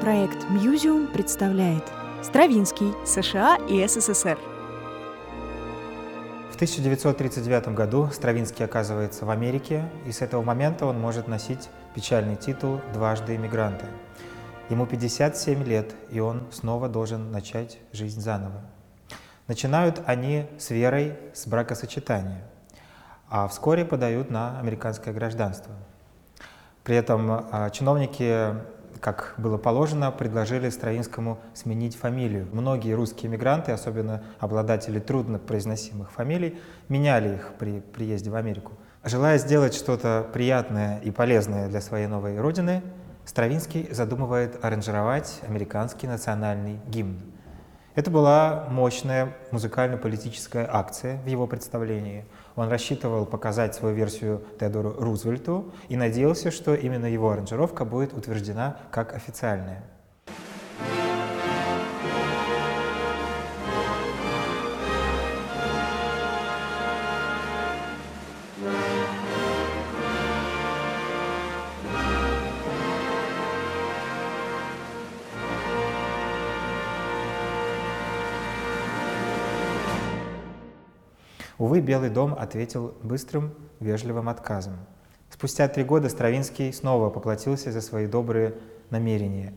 Проект «Мьюзиум» представляет Стравинский, США и СССР. В 1939 году Стравинский оказывается в Америке, и с этого момента он может носить печальный титул «Дважды иммигранта». Ему 57 лет, и он снова должен начать жизнь заново. Начинают они с верой, с бракосочетания, а вскоре подают на американское гражданство. При этом а, чиновники как было положено, предложили Стравинскому сменить фамилию. Многие русские мигранты, особенно обладатели труднопроизносимых фамилий, меняли их при приезде в Америку. Желая сделать что-то приятное и полезное для своей новой родины, Стравинский задумывает аранжировать американский национальный гимн. Это была мощная музыкально-политическая акция в его представлении – он рассчитывал показать свою версию Теодору Рузвельту и надеялся, что именно его аранжировка будет утверждена как официальная. Увы, Белый дом ответил быстрым, вежливым отказом. Спустя три года Стравинский снова поплатился за свои добрые намерения.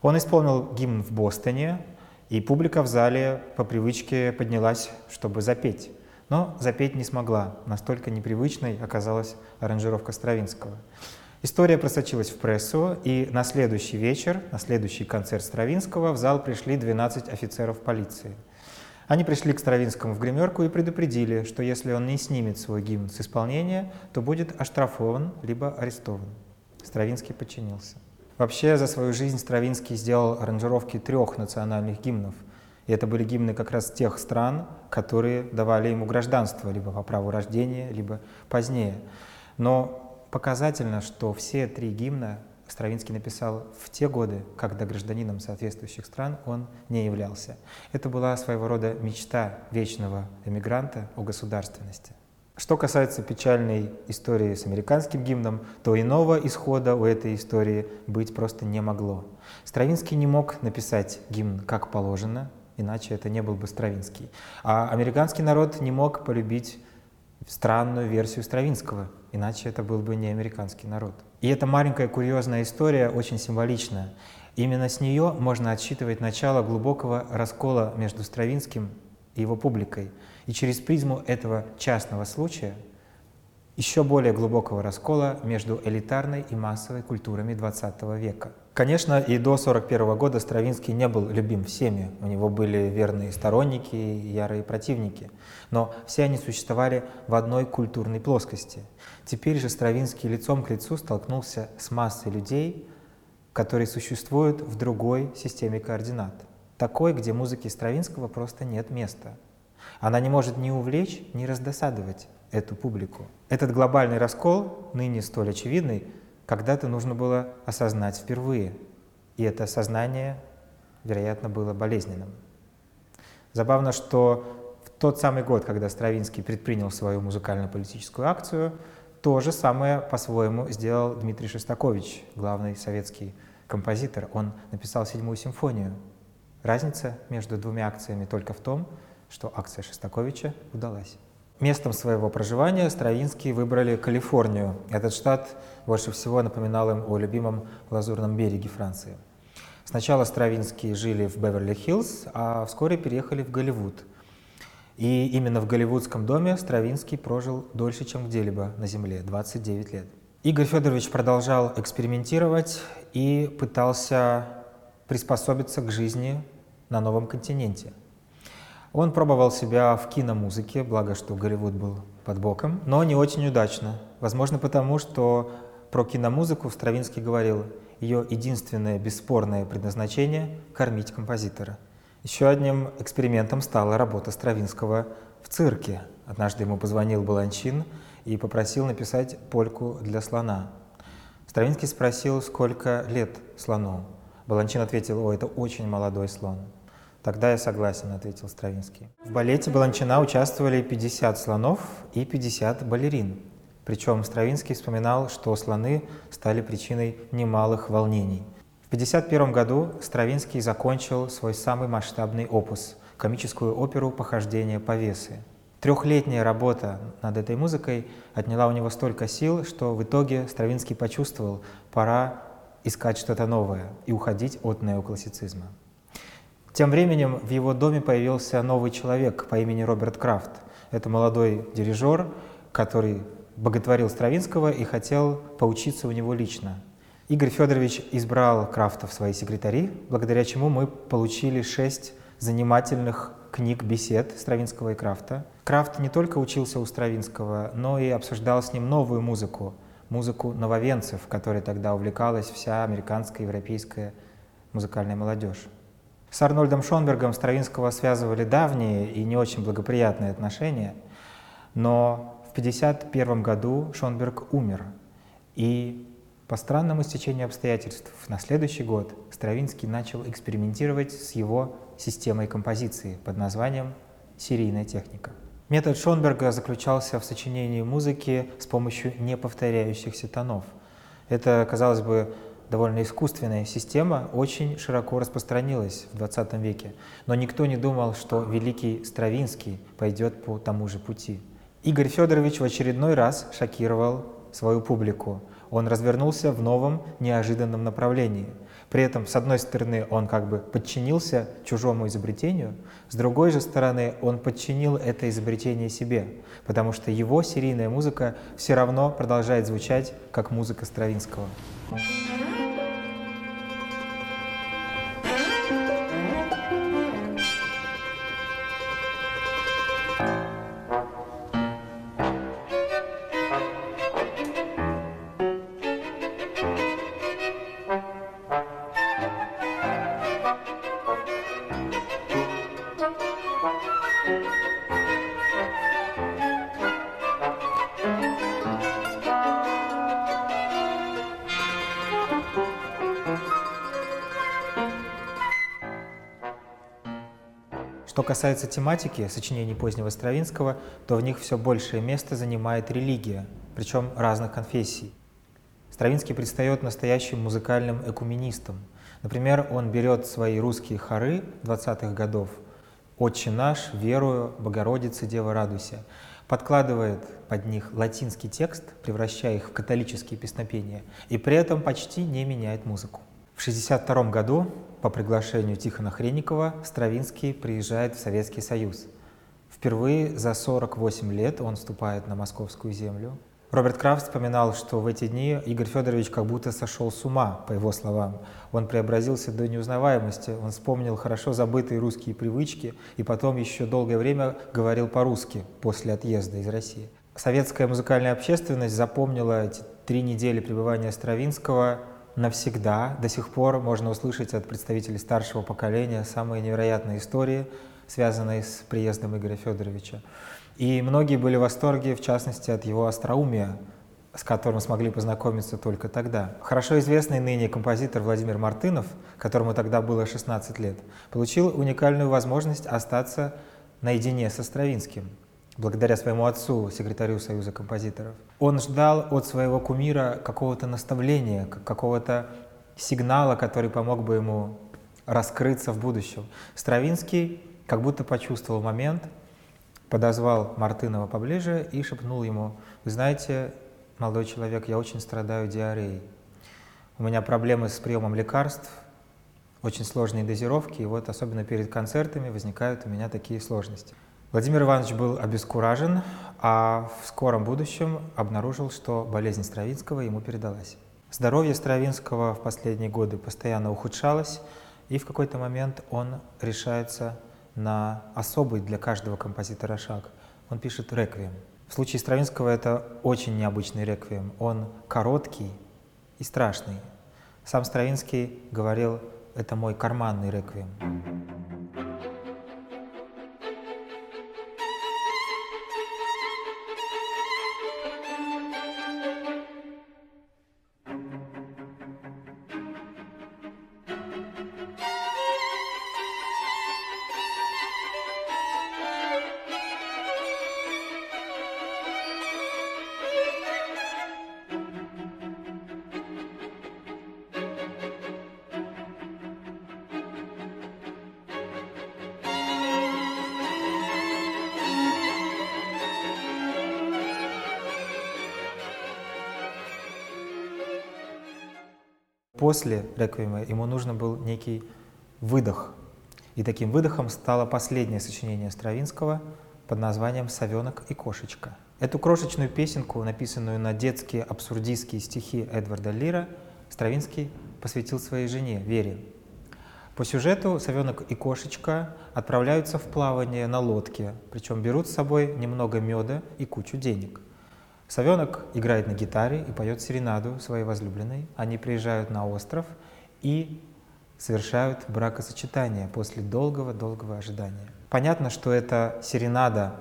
Он исполнил гимн в Бостоне, и публика в зале по привычке поднялась, чтобы запеть. Но запеть не смогла, настолько непривычной оказалась аранжировка Стравинского. История просочилась в прессу, и на следующий вечер, на следующий концерт Стравинского в зал пришли 12 офицеров полиции – они пришли к Стравинскому в гримерку и предупредили, что если он не снимет свой гимн с исполнения, то будет оштрафован либо арестован. Стравинский подчинился. Вообще за свою жизнь Стравинский сделал аранжировки трех национальных гимнов. И это были гимны как раз тех стран, которые давали ему гражданство, либо по праву рождения, либо позднее. Но показательно, что все три гимна Стравинский написал в те годы, когда гражданином соответствующих стран он не являлся. Это была своего рода мечта вечного эмигранта о государственности. Что касается печальной истории с американским гимном, то иного исхода у этой истории быть просто не могло. Стравинский не мог написать гимн как положено, иначе это не был бы Стравинский. А американский народ не мог полюбить странную версию Стравинского, иначе это был бы не американский народ. И эта маленькая курьезная история очень символична. Именно с нее можно отсчитывать начало глубокого раскола между Стравинским и его публикой. И через призму этого частного случая еще более глубокого раскола между элитарной и массовой культурами XX века. Конечно, и до 1941 года Стравинский не был любим всеми. У него были верные сторонники и ярые противники. Но все они существовали в одной культурной плоскости. Теперь же Стравинский лицом к лицу столкнулся с массой людей, которые существуют в другой системе координат. Такой, где музыке Стравинского просто нет места. Она не может ни увлечь, ни раздосадовать эту публику. Этот глобальный раскол, ныне столь очевидный, когда-то нужно было осознать впервые. И это осознание, вероятно, было болезненным. Забавно, что в тот самый год, когда Стравинский предпринял свою музыкально-политическую акцию, то же самое по-своему сделал Дмитрий Шостакович, главный советский композитор. Он написал седьмую симфонию. Разница между двумя акциями только в том, что акция Шостаковича удалась. Местом своего проживания Стравинские выбрали Калифорнию. Этот штат больше всего напоминал им о любимом Лазурном береге Франции. Сначала Стравинские жили в Беверли-Хиллз, а вскоре переехали в Голливуд. И именно в голливудском доме Стравинский прожил дольше, чем где-либо на Земле, 29 лет. Игорь Федорович продолжал экспериментировать и пытался приспособиться к жизни на новом континенте – он пробовал себя в киномузыке, благо что Голливуд был под боком, но не очень удачно. Возможно потому, что про киномузыку Стравинский говорил, ее единственное бесспорное предназначение – кормить композитора. Еще одним экспериментом стала работа Стравинского в цирке. Однажды ему позвонил Баланчин и попросил написать польку для слона. Стравинский спросил, сколько лет слону. Баланчин ответил, о, это очень молодой слон. «Тогда я согласен», — ответил Стравинский. В балете Баланчина участвовали 50 слонов и 50 балерин. Причем Стравинский вспоминал, что слоны стали причиной немалых волнений. В 1951 году Стравинский закончил свой самый масштабный опус — комическую оперу «Похождение повесы». Трехлетняя работа над этой музыкой отняла у него столько сил, что в итоге Стравинский почувствовал, пора искать что-то новое и уходить от неоклассицизма. Тем временем в его доме появился новый человек по имени Роберт Крафт. Это молодой дирижер, который боготворил Стравинского и хотел поучиться у него лично. Игорь Федорович избрал Крафта в свои секретари, благодаря чему мы получили шесть занимательных книг бесед Стравинского и Крафта. Крафт не только учился у Стравинского, но и обсуждал с ним новую музыку, музыку нововенцев, которой тогда увлекалась вся американская европейская музыкальная молодежь. С Арнольдом Шонбергом Стравинского связывали давние и не очень благоприятные отношения, но в 1951 году Шонберг умер, и по странному стечению обстоятельств на следующий год Стравинский начал экспериментировать с его системой композиции под названием «серийная техника». Метод Шонберга заключался в сочинении музыки с помощью неповторяющихся тонов. Это, казалось бы, довольно искусственная система очень широко распространилась в 20 веке. Но никто не думал, что великий Стравинский пойдет по тому же пути. Игорь Федорович в очередной раз шокировал свою публику. Он развернулся в новом, неожиданном направлении. При этом, с одной стороны, он как бы подчинился чужому изобретению, с другой же стороны, он подчинил это изобретение себе, потому что его серийная музыка все равно продолжает звучать как музыка Стравинского. Что касается тематики сочинений позднего Стравинского, то в них все большее место занимает религия, причем разных конфессий. Стравинский предстает настоящим музыкальным экуменистом. Например, он берет свои русские хоры 20-х годов «Отче наш, верую, Богородица, Дева, радуйся», подкладывает под них латинский текст, превращая их в католические песнопения, и при этом почти не меняет музыку. В 1962 году по приглашению Тихона Хренникова Стравинский приезжает в Советский Союз. Впервые за 48 лет он вступает на московскую землю. Роберт Крафт вспоминал, что в эти дни Игорь Федорович как будто сошел с ума, по его словам. Он преобразился до неузнаваемости, он вспомнил хорошо забытые русские привычки и потом еще долгое время говорил по-русски после отъезда из России. Советская музыкальная общественность запомнила эти три недели пребывания Стравинского навсегда. До сих пор можно услышать от представителей старшего поколения самые невероятные истории, связанные с приездом Игоря Федоровича. И многие были в восторге, в частности, от его остроумия, с которым смогли познакомиться только тогда. Хорошо известный ныне композитор Владимир Мартынов, которому тогда было 16 лет, получил уникальную возможность остаться наедине со Стравинским – благодаря своему отцу, секретарю Союза композиторов. Он ждал от своего кумира какого-то наставления, какого-то сигнала, который помог бы ему раскрыться в будущем. Стравинский как будто почувствовал момент, подозвал Мартынова поближе и шепнул ему, «Вы знаете, молодой человек, я очень страдаю диареей. У меня проблемы с приемом лекарств, очень сложные дозировки, и вот особенно перед концертами возникают у меня такие сложности. Владимир Иванович был обескуражен, а в скором будущем обнаружил, что болезнь Стравинского ему передалась. Здоровье Стравинского в последние годы постоянно ухудшалось, и в какой-то момент он решается на особый для каждого композитора шаг. Он пишет реквием. В случае Стравинского это очень необычный реквием. Он короткий и страшный. Сам Стравинский говорил, это мой карманный реквием. После реквиема ему нужно был некий выдох. И таким выдохом стало последнее сочинение Стравинского под названием «Совенок и кошечка». Эту крошечную песенку, написанную на детские абсурдистские стихи Эдварда Лира, Стравинский посвятил своей жене Вере. По сюжету совенок и кошечка отправляются в плавание на лодке, причем берут с собой немного меда и кучу денег. Совенок играет на гитаре и поет серенаду своей возлюбленной. Они приезжают на остров и совершают бракосочетание после долгого-долгого ожидания. Понятно, что эта серенада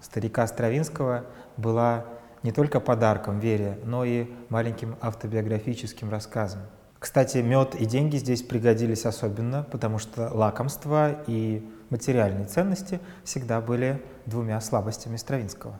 старика Стравинского была не только подарком Вере, но и маленьким автобиографическим рассказом. Кстати, мед и деньги здесь пригодились особенно, потому что лакомство и материальные ценности всегда были двумя слабостями Стравинского.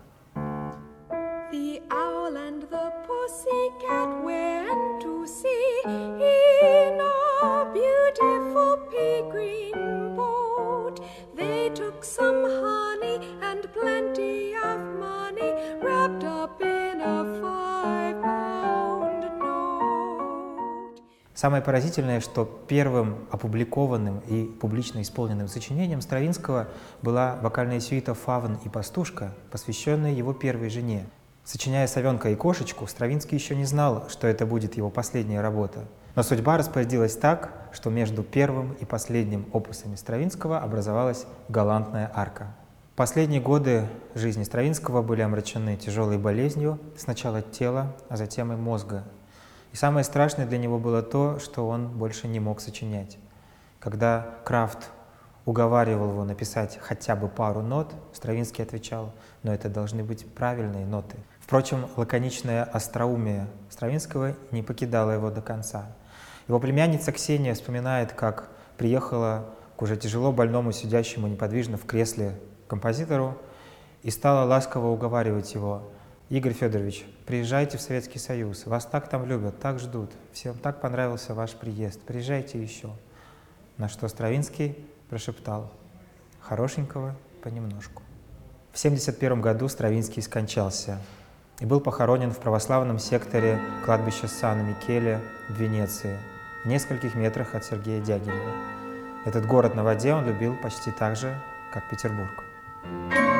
Самое поразительное, что первым опубликованным и публично исполненным сочинением Стравинского была вокальная сюита «Фавн и пастушка», посвященная его первой жене. Сочиняя «Совенка и кошечку», Стравинский еще не знал, что это будет его последняя работа. Но судьба распорядилась так, что между первым и последним опусами Стравинского образовалась галантная арка. Последние годы жизни Стравинского были омрачены тяжелой болезнью сначала тела, а затем и мозга, и самое страшное для него было то, что он больше не мог сочинять. Когда Крафт уговаривал его написать хотя бы пару нот, Стравинский отвечал, но это должны быть правильные ноты. Впрочем, лаконичное остроумие Стравинского не покидало его до конца. Его племянница Ксения вспоминает, как приехала к уже тяжело больному, сидящему неподвижно в кресле композитору, и стала ласково уговаривать его – Игорь Федорович, приезжайте в Советский Союз, вас так там любят, так ждут, всем так понравился ваш приезд, приезжайте еще. На что Стравинский прошептал, хорошенького понемножку. В 1971 году Стравинский скончался и был похоронен в православном секторе кладбища Сан-Микеле в Венеции, в нескольких метрах от Сергея Дягилева. Этот город на воде он любил почти так же, как Петербург. Thank you.